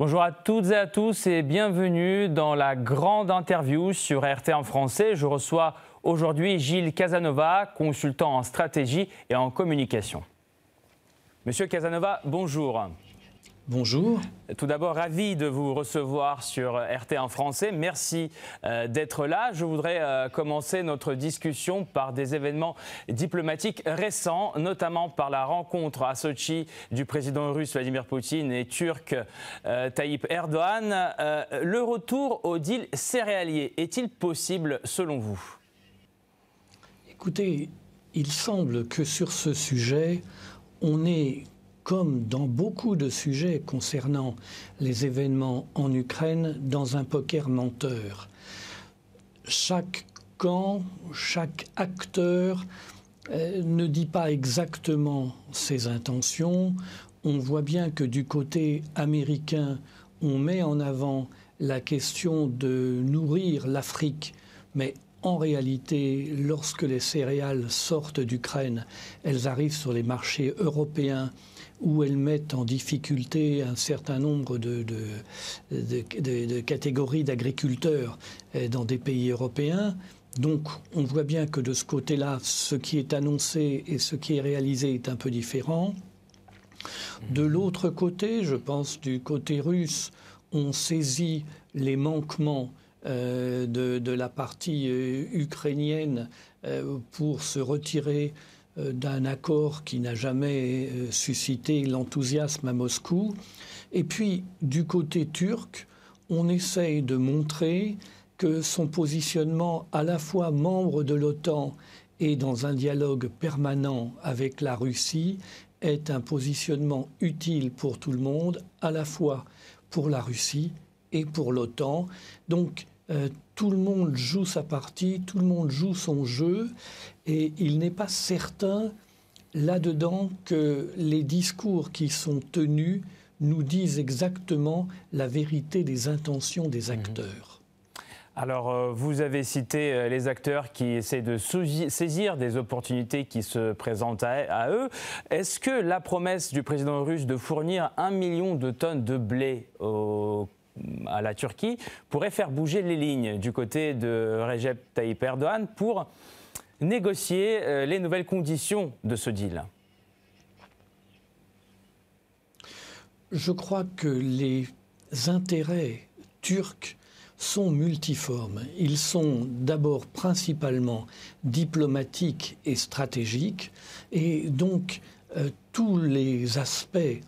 Bonjour à toutes et à tous et bienvenue dans la grande interview sur RT en français. Je reçois aujourd'hui Gilles Casanova, consultant en stratégie et en communication. Monsieur Casanova, bonjour. Bonjour. Tout d'abord, ravi de vous recevoir sur RT en français. Merci euh, d'être là. Je voudrais euh, commencer notre discussion par des événements diplomatiques récents, notamment par la rencontre à Sochi du président russe Vladimir Poutine et turc euh, Tayyip Erdogan. le retour au deal céréalier est-il possible selon vous? Écoutez, il semble que sur ce sujet, on est comme dans beaucoup de sujets concernant les événements en Ukraine, dans un poker menteur. Chaque camp, chaque acteur euh, ne dit pas exactement ses intentions. On voit bien que du côté américain, on met en avant la question de nourrir l'Afrique, mais en réalité, lorsque les céréales sortent d'Ukraine, elles arrivent sur les marchés européens où elles mettent en difficulté un certain nombre de, catégories d'agriculteurs euh, dans des pays européens. Donc on voit bien que de ce côté-là, ce qui est annoncé et ce qui est réalisé est un peu différent. De l'autre côté, je pense du côté russe, on saisit les manquements euh, de, la partie euh, ukrainienne pour se retirer euh, d'un accord qui n'a jamais euh, suscité l'enthousiasme à Moscou. Et puis, du côté turc, on essaye de montrer que son positionnement à la fois membre de l'OTAN et dans un dialogue permanent avec la Russie est un positionnement utile pour tout le monde, à la fois pour la Russie et pour l'OTAN. Donc euh, tout le monde joue sa partie, tout le monde joue son jeu, et il n'est pas certain là-dedans que les discours qui sont tenus nous disent exactement la vérité des intentions des mhm. acteurs. Alors, euh, vous avez cité euh, les acteurs qui essaient de saisir des opportunités qui se présentent à, eux. Est-ce que la promesse du président russe de fournir un million de tonnes de blé au à la Turquie pourrait faire bouger les lignes du côté de Recep Tayyip Erdogan pour négocier euh, les nouvelles conditions de ce deal Je crois que les intérêts turcs sont multiformes. Ils sont d'abord principalement diplomatiques et stratégiques, et donc euh, tous les aspects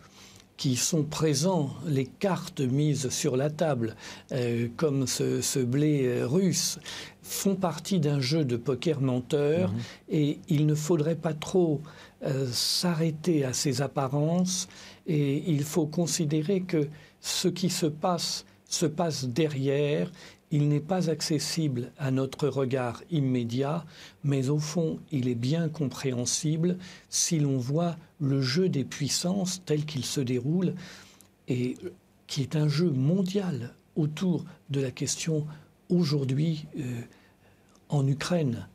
qui sont présents, les cartes mises sur la table, euh, comme ce, blé euh, russe, font partie d'un jeu de poker menteur mhm. et il ne faudrait pas trop euh, s'arrêter à ces apparences et il faut considérer que ce qui se passe se passe derrière il n'est pas accessible à notre regard immédiat, mais au fond, il est bien compréhensible si l'on voit le jeu des puissances tel qu'il se déroule et qui est un jeu mondial autour de la question aujourd'hui euh, en Ukraine.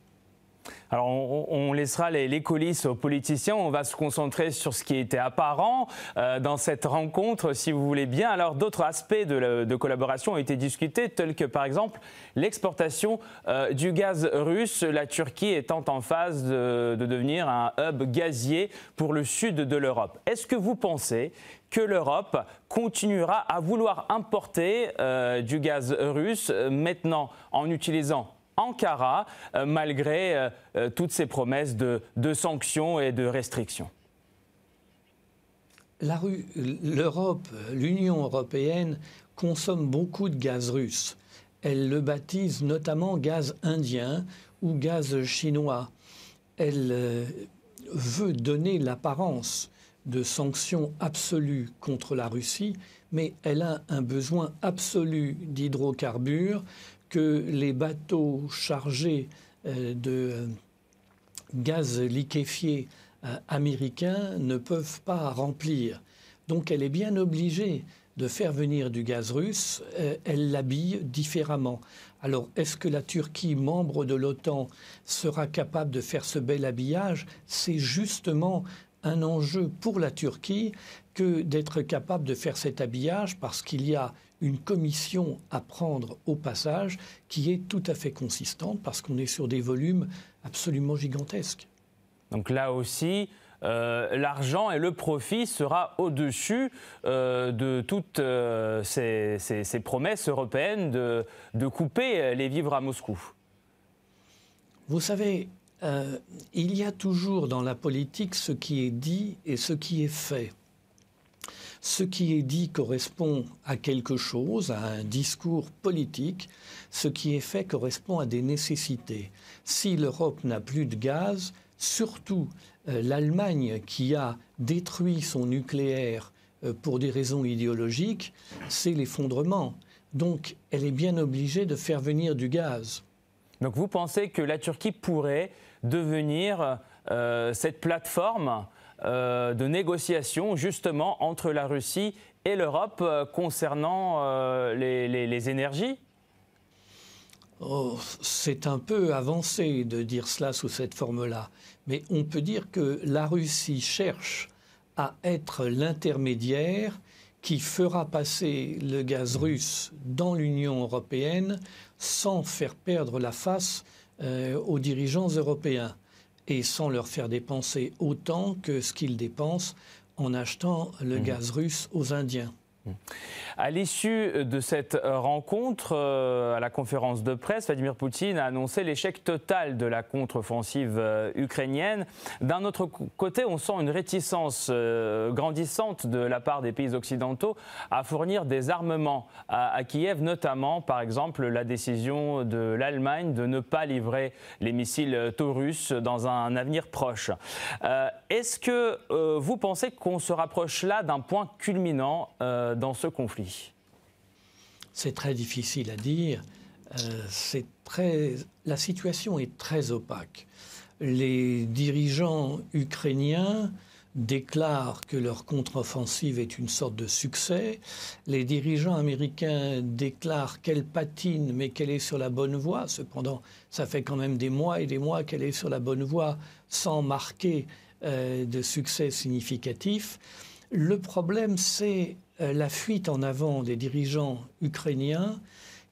Alors on, laissera les, les, coulisses aux politiciens, on va se concentrer sur ce qui était apparent euh, dans cette rencontre, si vous voulez bien. Alors d'autres aspects de, collaboration ont été discutés, tels que par exemple l'exportation euh, du gaz russe, la Turquie étant en phase de, devenir un hub gazier pour le sud de l'Europe. Est-ce que vous pensez que l'Europe continuera à vouloir importer euh, du gaz russe maintenant en utilisant Ankara, euh, malgré euh, euh, toutes ces promesses de, sanctions et de restrictions L'Europe, l'Union européenne consomme beaucoup de gaz russe. Elle le baptise notamment gaz indien ou gaz chinois. Elle veut donner l'apparence de sanctions absolues contre la Russie, mais elle a un besoin absolu d'hydrocarbures que les bateaux chargés euh, de euh, gaz liquéfié euh, américain ne peuvent pas remplir. Donc elle est bien obligée de faire venir du gaz russe, elle l'habille différemment. Alors est-ce que la Turquie, membre de l'OTAN, sera capable de faire ce bel habillage? C'est justement un enjeu pour la Turquie que d'être capable de faire cet habillage parce qu'il y a une commission à prendre au passage qui est tout à fait consistante parce qu'on est sur des volumes absolument gigantesques. Donc là aussi, euh, l'argent et le profit sera au-dessus euh, de toutes euh, ces, promesses européennes de, de, couper les vivres à Moscou. Vous savez, il y a toujours dans la politique ce qui est dit et ce qui est fait. Ce qui est dit correspond à quelque chose, à un discours politique. Ce qui est fait correspond à des nécessités. Si l'Europe n'a plus de gaz, surtout euh, l'Allemagne qui a détruit son nucléaire euh, pour des raisons idéologiques, c'est l'effondrement. Donc elle est bien obligée de faire venir du gaz. Donc vous pensez que la Turquie pourrait devenir euh, cette plateforme de négociation justement entre la Russie et l'Europe concernant les énergies. Oh, c'est un peu avancé de dire cela sous cette forme-là, mais on peut dire que la Russie cherche à être l'intermédiaire qui fera passer le gaz russe dans l'Union européenne sans faire perdre la face euh, aux dirigeants européens et sans leur faire dépenser autant que ce qu'ils dépensent en achetant le mmh. gaz russe aux Indiens. À l'issue de cette rencontre, euh, à la conférence de presse, Vladimir Poutine a annoncé l'échec total de la contre-offensive euh, ukrainienne. D'un autre côté, on sent une réticence euh, grandissante de la part des pays occidentaux à fournir des armements à, Kiev, notamment, par exemple, la décision de l'Allemagne de ne pas livrer les missiles Taurus dans un avenir proche. Est-ce que vous pensez qu'on se rapproche là d'un point culminant dans ce conflit C'est très difficile à dire. Euh, c'est très, la situation est très opaque. Les dirigeants ukrainiens déclarent que leur contre-offensive est une sorte de succès. Les dirigeants américains déclarent qu'elle patine mais qu'elle est sur la bonne voie. Cependant, ça fait quand même des mois et des mois qu'elle est sur la bonne voie sans marquer euh, de succès significatif. Le problème, c'est la fuite en avant des dirigeants ukrainiens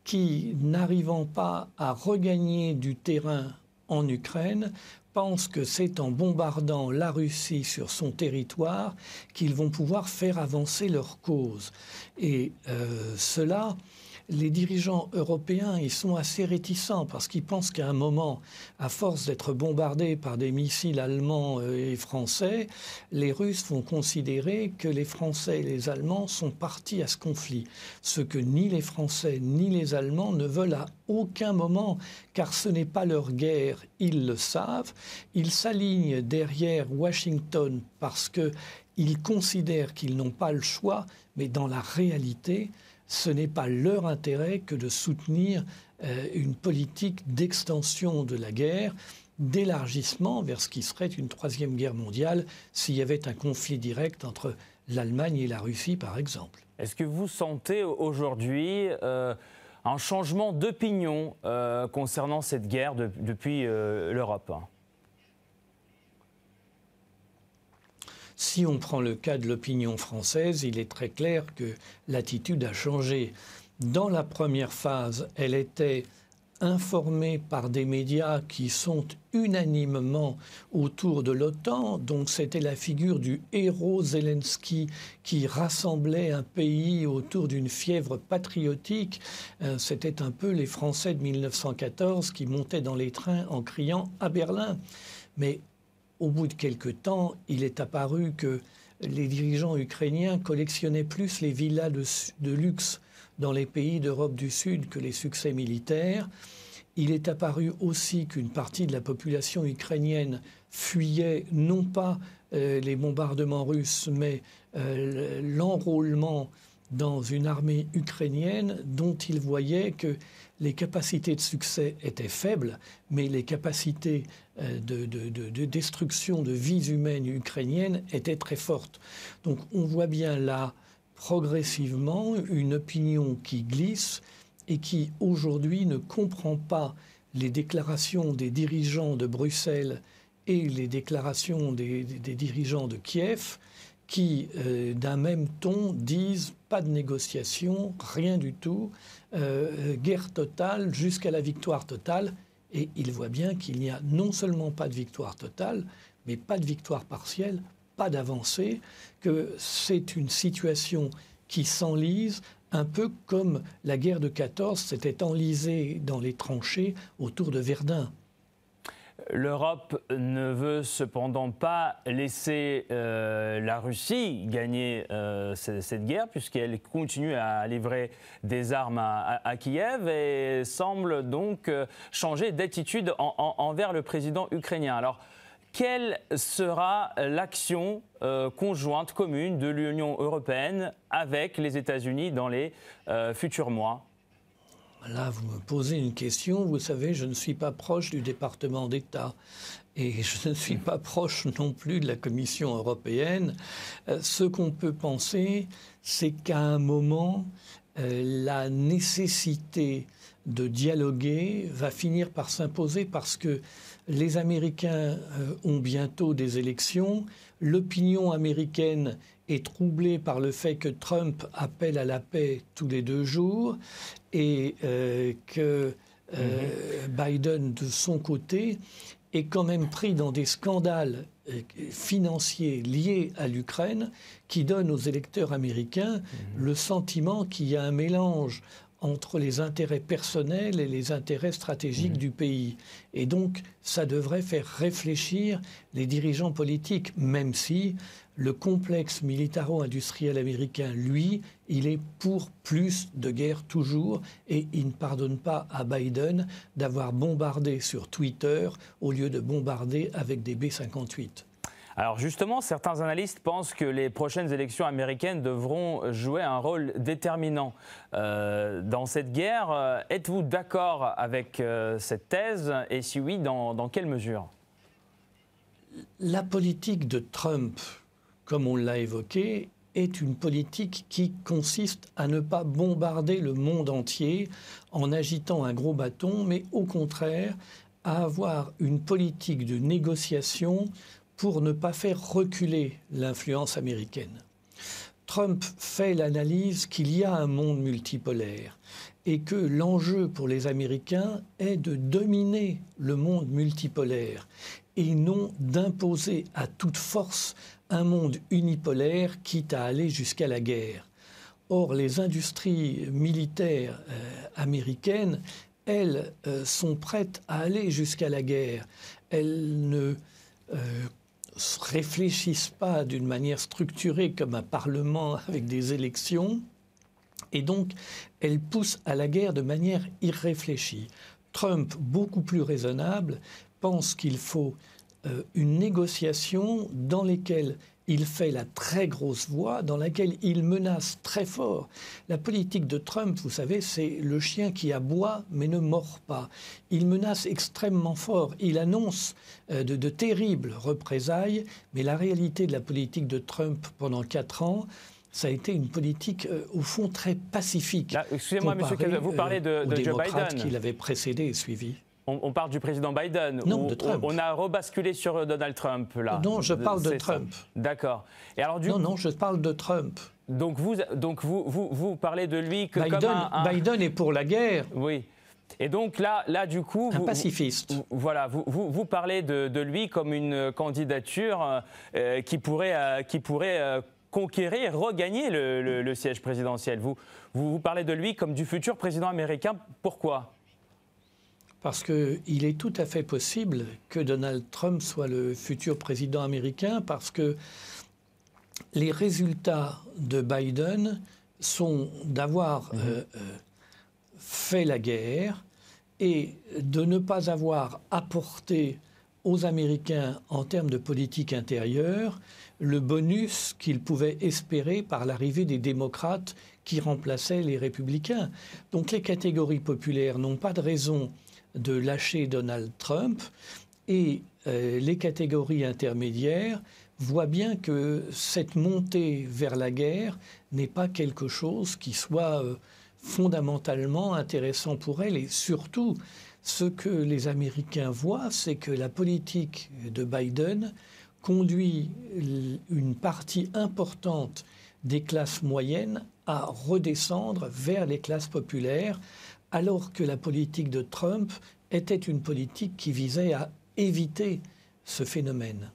qui, n'arrivant pas à regagner du terrain en Ukraine, pensent que c'est en bombardant la Russie sur son territoire qu'ils vont pouvoir faire avancer leur cause. Et euh, cela les dirigeants européens, ils sont assez réticents parce qu'ils pensent qu'à un moment, à force d'être bombardés par des missiles allemands euh, et français, les Russes vont considérer que les Français et les Allemands sont partis à ce conflit. Ce que ni les Français ni les Allemands ne veulent à aucun moment, car ce n'est pas leur guerre, ils le savent. Ils s'alignent derrière Washington parce qu'ils considèrent qu'ils n'ont pas le choix, mais dans la réalité, ce n'est pas leur intérêt que de soutenir euh, une politique d'extension de la guerre, d'élargissement vers ce qui serait une troisième guerre mondiale s'il y avait un conflit direct entre l'Allemagne et la Russie, par exemple. Est-ce que vous sentez aujourd'hui euh, un changement d'opinion euh, concernant cette guerre depuis l'Europe? Si on prend le cas de l'opinion française, il est très clair que l'attitude a changé. Dans la première phase, elle était informée par des médias qui sont unanimement autour de l'OTAN. Donc c'était la figure du héros Zelensky qui rassemblait un pays autour d'une fièvre patriotique. Euh, c'était un peu les Français de 1914 qui montaient dans les trains en criant à Berlin. Mais au bout de quelque temps, il est apparu que les dirigeants ukrainiens collectionnaient plus les villas de, luxe dans les pays d'Europe du Sud que les succès militaires. Il est apparu aussi qu'une partie de la population ukrainienne fuyait non pas euh, les bombardements russes, mais euh, l'enrôlement dans une armée ukrainienne dont il voyait que les capacités de succès étaient faibles, mais les capacités euh, de, destruction de vies humaines ukrainiennes étaient très fortes. Donc on voit bien là progressivement une opinion qui glisse et qui aujourd'hui ne comprend pas les déclarations des dirigeants de Bruxelles et les déclarations des, des dirigeants de Kiev qui, euh, d'un même ton, disent pas de négociation, rien du tout, euh, guerre totale jusqu'à la victoire totale. Et il voit bien qu'il n'y a non seulement pas de victoire totale, mais pas de victoire partielle, pas d'avancée, que c'est une situation qui s'enlise un peu comme la guerre de 14 s'était enlisée dans les tranchées autour de Verdun. L'Europe ne veut cependant pas laisser euh, la Russie gagner euh, cette guerre puisqu'elle continue à livrer des armes à, Kiev et semble donc euh, changer d'attitude envers le président ukrainien. Alors, quelle sera l'action conjointe commune de l'Union européenne avec les États-Unis dans les futurs mois? Là, vous me posez une question. Vous savez, je ne suis pas proche du département d'État et je ne suis pas proche non plus de la Commission européenne. Euh, ce qu'on peut penser, c'est qu'à un moment, euh, la nécessité de dialoguer va finir par s'imposer parce que les Américains euh, ont bientôt des élections. L'opinion américaine est troublée par le fait que Trump appelle à la paix tous les deux jours et euh, que euh, mhm. Biden, de son côté, est quand même pris dans des scandales euh, financiers liés à l'Ukraine qui donnent aux électeurs américains mhm. le sentiment qu'il y a un mélange entre les intérêts personnels et les intérêts stratégiques mhm. du pays. Et donc, ça devrait faire réfléchir les dirigeants politiques, même si le complexe militaro-industriel américain, lui, il est pour plus de guerre toujours et il ne pardonne pas à Biden d'avoir bombardé sur Twitter au lieu de bombarder avec des B-58. Alors justement, certains analystes pensent que les prochaines élections américaines devront jouer un rôle déterminant euh, dans cette guerre. Euh, êtes-vous d'accord avec euh, cette thèse? Et si oui, dans quelle mesure? La politique de Trump comme on l'a évoqué, est une politique qui consiste à ne pas bombarder le monde entier en agitant un gros bâton, mais au contraire à avoir une politique de négociation pour ne pas faire reculer l'influence américaine. Trump fait l'analyse qu'il y a un monde multipolaire et que l'enjeu pour les Américains est de dominer le monde multipolaire et non d'imposer à toute force un monde unipolaire quitte à aller jusqu'à la guerre. Or, les industries militaires euh, américaines, elles, euh, sont prêtes à aller jusqu'à la guerre. Elles ne euh, réfléchissent pas d'une manière structurée comme un parlement avec des élections. Et donc, elles poussent à la guerre de manière irréfléchie. Trump, beaucoup plus raisonnable, pense qu'il faut euh, une négociation dans laquelle il fait la très grosse voix, dans laquelle il menace très fort. La politique de Trump, vous savez, c'est le chien qui aboie mais ne mord pas. Il menace extrêmement fort. Il annonce euh, de, de terribles représailles, mais la réalité de la politique de Trump pendant quatre ans, ça a été une politique, euh, au fond, très pacifique. Excusez-moi, monsieur vous parlez de, de Joe Biden. qui l'avait précédé et suivi. On, parle du président Biden. Non, de Trump. On, a rebasculé sur euh, Donald Trump, là. Non, je parle de Trump. D'accord. Et alors, du... Non, non, je parle de Trump. Donc vous, donc vous, vous, vous parlez de lui que Biden, comme un, Biden est pour la guerre. Oui. Et donc là, là du coup, un pacifiste. voilà, vous, vous, parlez de, lui comme une candidature euh, qui pourrait, euh, qui pourrait conquérir, regagner le, le, siège présidentiel. Vous, vous, vous parlez de lui comme du futur président américain. Pourquoi? Parce qu'il est tout à fait possible que Donald Trump soit le futur président américain, parce que les résultats de Biden sont d'avoir mhm. euh, euh, fait la guerre et de ne pas avoir apporté aux Américains en termes de politique intérieure le bonus qu'ils pouvaient espérer par l'arrivée des démocrates qui remplaçaient les républicains. Donc les catégories populaires n'ont pas de raison de lâcher Donald Trump et euh, les catégories intermédiaires voient bien que cette montée vers la guerre n'est pas quelque chose qui soit euh, fondamentalement intéressant pour elles et surtout ce que les Américains voient, c'est que la politique de Biden conduit une partie importante des classes moyennes à redescendre vers les classes populaires, alors que la politique de Trump était une politique qui visait à éviter ce phénomène.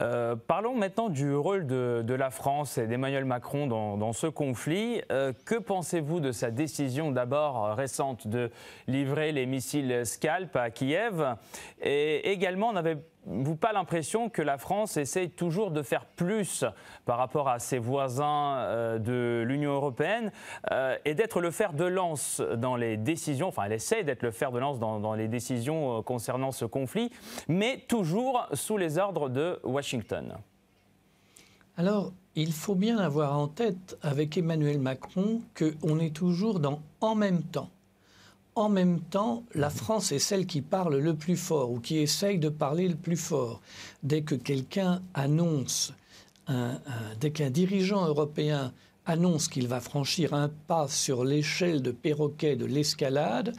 Euh, parlons maintenant du rôle de, la France et d'Emmanuel Macron dans, ce conflit. Euh, que pensez-vous de sa décision d'abord récente de livrer les missiles Scalp à Kiev? Et également, on avait vous pas l'impression que la France essaye toujours de faire plus par rapport à ses voisins euh, de l'Union européenne euh, et d'être le fer de lance dans les décisions, enfin elle essaie d'être le fer de lance dans, les décisions euh, concernant ce conflit, mais toujours sous les ordres de Washington? Alors, il faut bien avoir en tête avec Emmanuel Macron qu'on est toujours dans en même temps en même temps, la France est celle qui parle le plus fort ou qui essaye de parler le plus fort. Dès que quelqu'un annonce, dès qu'un dirigeant européen annonce qu'il va franchir un pas sur l'échelle de perroquet de l'escalade,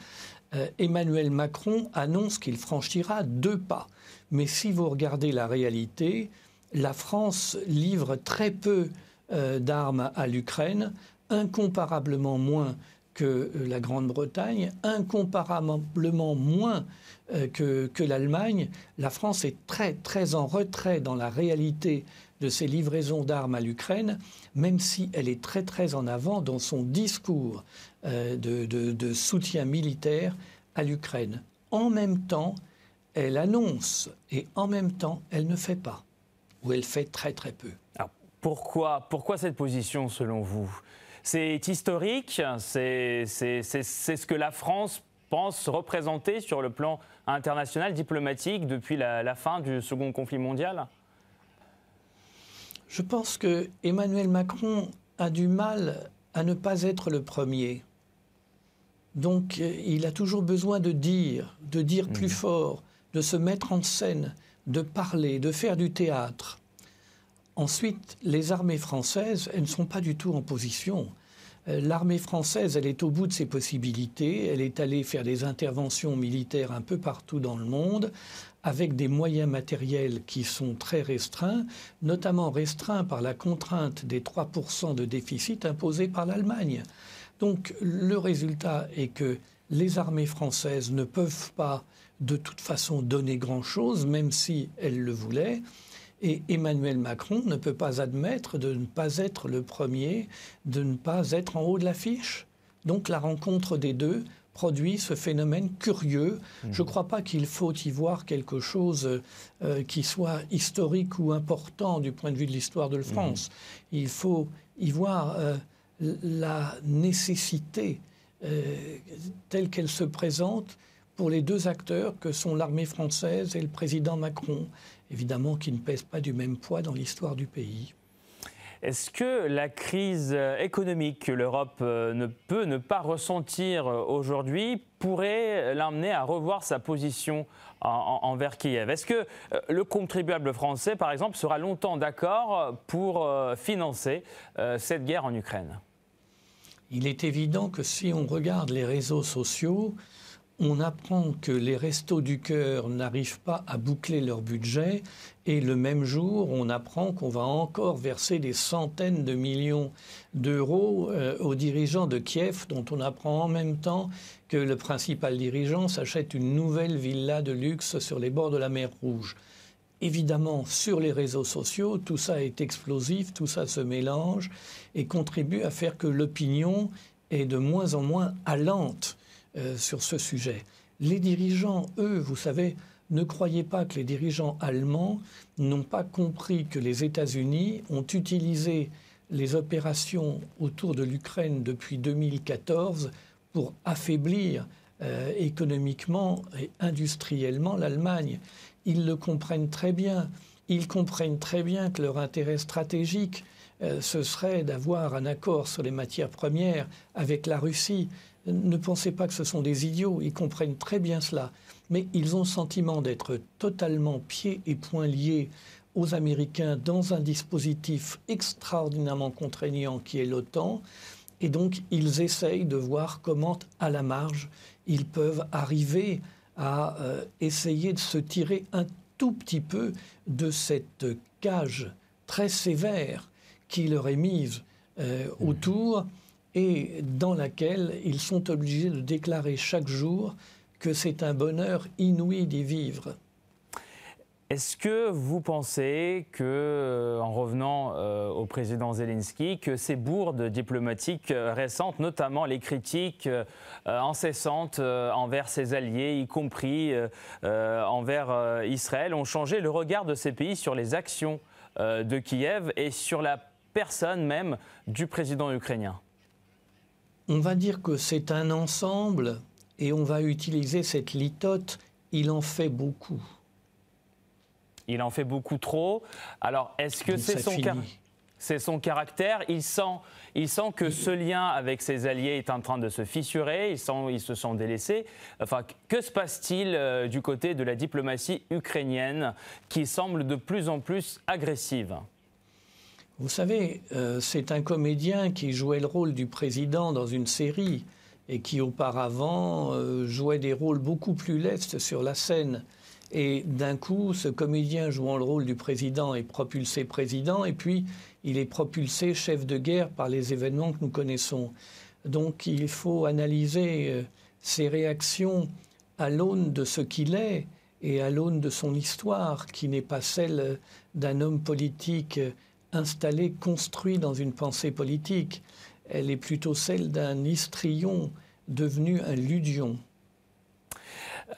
euh, Emmanuel Macron annonce qu'il franchira deux pas. Mais si vous regardez la réalité, la France livre très peu euh, d'armes à l'Ukraine, incomparablement moins que euh, la Grande-Bretagne, incomparablement moins euh, que, l'Allemagne. La France est très très en retrait dans la réalité de ses livraisons d'armes à l'Ukraine, même si elle est très très en avant dans son discours euh, de, soutien militaire à l'Ukraine. En même temps, elle annonce et en même temps, elle ne fait pas, ou elle fait très très peu. Pourquoi, pourquoi cette position selon vous? C'est historique, c'est ce que la France pense représenter sur le plan international, diplomatique, depuis la, fin du second conflit mondial Je pense que Emmanuel Macron a du mal à ne pas être le premier. Donc il a toujours besoin de dire, de dire plus mmh. fort, de se mettre en scène, de parler, de faire du théâtre. Ensuite, les armées françaises, elles ne sont pas du tout en position. Euh, l'armée française, elle est au bout de ses possibilités. Elle est allée faire des interventions militaires un peu partout dans le monde, avec des moyens matériels qui sont très restreints, notamment restreints par la contrainte des 3% de déficit imposés par l'Allemagne. Donc le résultat est que les armées françaises ne peuvent pas de toute façon donner grand-chose, même si elles le voulaient. Et Emmanuel Macron ne peut pas admettre de ne pas être le premier, de ne pas être en haut de l'affiche. Donc la rencontre des deux produit ce phénomène curieux. Je ne mmh. crois pas qu'il faut y voir quelque chose euh, qui soit historique ou important du point de vue de l'histoire de France. Mmh. Il faut y voir euh, la nécessité euh, telle qu'elle se présente pour les deux acteurs que sont l'armée française et le président Macron, évidemment qui ne pèsent pas du même poids dans l'histoire du pays. Est-ce que la crise économique que l'Europe euh, ne peut ne pas ressentir euh, aujourd'hui pourrait l'amener à revoir sa position envers Kiev? Est-ce que euh, le contribuable français, par exemple, sera longtemps d'accord pour financer cette guerre en Ukraine? Il est évident que si on regarde les réseaux sociaux, on apprend que les restos du cœur n'arrivent pas à boucler leur budget et le même jour, on apprend qu'on va encore verser des centaines de millions d'euros euh, aux dirigeants de Kiev, dont on apprend en même temps que le principal dirigeant s'achète une nouvelle villa de luxe sur les bords de la mer Rouge. Évidemment, sur les réseaux sociaux, tout ça est explosif, tout ça se mélange et contribue à faire que l'opinion est de moins en moins allante euh, sur ce sujet. Les dirigeants, eux, vous savez, ne croyez pas que les dirigeants allemands n'ont pas compris que les États-Unis ont utilisé les opérations autour de l'Ukraine depuis 2014 pour affaiblir euh, économiquement et industriellement l'Allemagne. Ils le comprennent très bien. Ils comprennent très bien que leur intérêt stratégique, euh, ce serait d'avoir un accord sur les matières premières avec la Russie ne pensez pas que ce sont des idiots, ils comprennent très bien cela, mais ils ont le sentiment d'être totalement pieds et poings liés aux Américains dans un dispositif extraordinairement contraignant qui est l'OTAN, et donc ils essayent de voir comment, à la marge, ils peuvent arriver à euh, essayer de se tirer un tout petit peu de cette cage très sévère qui leur est mise euh, mmh. autour et dans laquelle ils sont obligés de déclarer chaque jour que c'est un bonheur inouï d'y vivre. Est-ce que vous pensez que, euh, en revenant euh, au président Zelensky, que ces bourdes diplomatiques euh, récentes, notamment les critiques incessantes envers ses alliés, y compris envers Israël, ont changé le regard de ces pays sur les actions de Kiev et sur la personne même du président ukrainien? On va dire que c'est un ensemble et on va utiliser cette litote. Il en fait beaucoup. Il en fait beaucoup trop. Alors, est-ce que c'est son, c'est son caractère? Il sent, il sent que ce lien avec ses alliés est en train de se fissurer, il, sent, il se sent délaissé. Enfin, que se passe-t-il euh, du côté de la diplomatie ukrainienne qui semble de plus en plus agressive? Vous savez, euh, c'est un comédien qui jouait le rôle du président dans une série et qui auparavant euh, jouait des rôles beaucoup plus lestes sur la scène. Et d'un coup, ce comédien jouant le rôle du président est propulsé président, et puis il est propulsé chef de guerre par les événements que nous connaissons. Donc il faut analyser euh, ses réactions à l'aune de ce qu'il est et à l'aune de son histoire, qui n'est pas celle d'un homme politique installé, construit dans une pensée politique. Elle est plutôt celle d'un histrion devenu un ludion.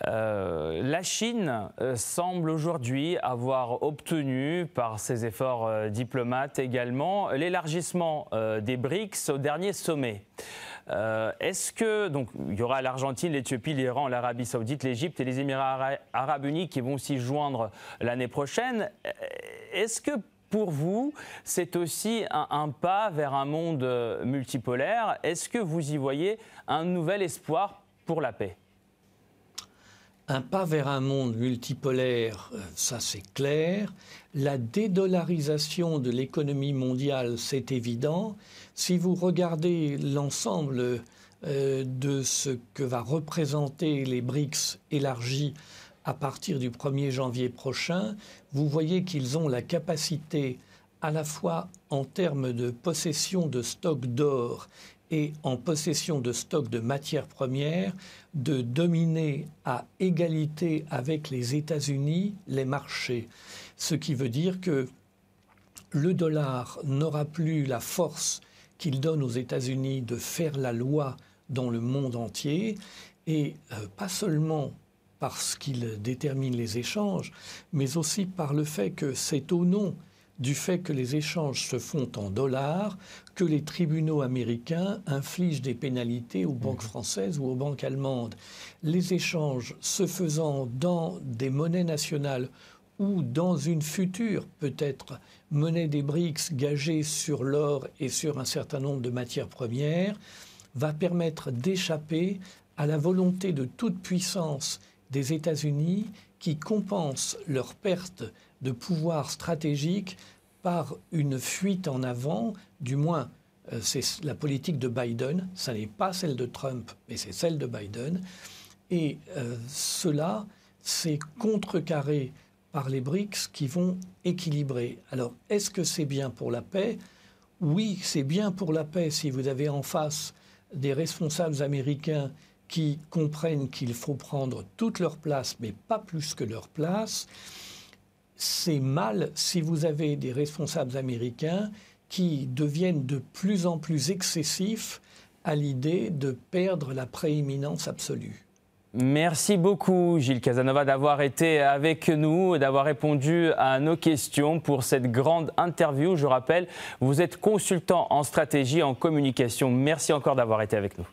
Euh, la Chine euh, semble aujourd'hui avoir obtenu, par ses efforts euh, diplomates également, l'élargissement des BRICS au dernier sommet. Est-ce que, donc, il y aura l'Argentine, l'Éthiopie, l'Iran, l'Arabie Saoudite, l'Égypte et les Émirats Arabes Unis qui vont s'y joindre l'année prochaine. Est-ce que pour vous, c'est aussi un, pas vers un monde multipolaire Est-ce que vous y voyez un nouvel espoir pour la paix? Un pas vers un monde multipolaire, euh, ça c'est clair. La dédollarisation de l'économie mondiale, c'est évident. Si vous regardez l'ensemble euh, de ce que va représenter les BRICS élargis à partir du 1er janvier prochain, vous voyez qu'ils ont la capacité à la fois en termes de possession de stocks d'or et en possession de stocks de matières premières, de dominer à égalité avec les États-Unis les marchés. Ce qui veut dire que le dollar n'aura plus la force qu'il donne aux États-Unis de faire la loi dans le monde entier, et euh, pas seulement parce qu'il détermine les échanges, mais aussi par le fait que c'est au nom du fait que les échanges se font en dollars que les tribunaux américains infligent des pénalités aux banques mmh. françaises ou aux banques allemandes. Les échanges se faisant dans des monnaies nationales ou dans une future, peut-être, monnaie des BRICS gagée sur l'or et sur un certain nombre de matières premières, va permettre d'échapper à la volonté de toute puissance des États-Unis qui compensent leur perte de pouvoir stratégique par une fuite en avant, du moins euh, c'est la politique de Biden, ça n'est pas celle de Trump, mais c'est celle de Biden. Et euh, cela, c'est contrecarré par les BRICS qui vont équilibrer. Alors, est-ce que c'est bien pour la paix? Oui, c'est bien pour la paix si vous avez en face des responsables américains qui comprennent qu'il faut prendre toute leur place, mais pas plus que leur place. C'est mal si vous avez des responsables américains qui deviennent de plus en plus excessifs à l'idée de perdre la prééminence absolue. Merci beaucoup Gilles Casanova d'avoir été avec nous et d'avoir répondu à nos questions pour cette grande interview. Je rappelle, vous êtes consultant en stratégie, en communication. Merci encore d'avoir été avec nous.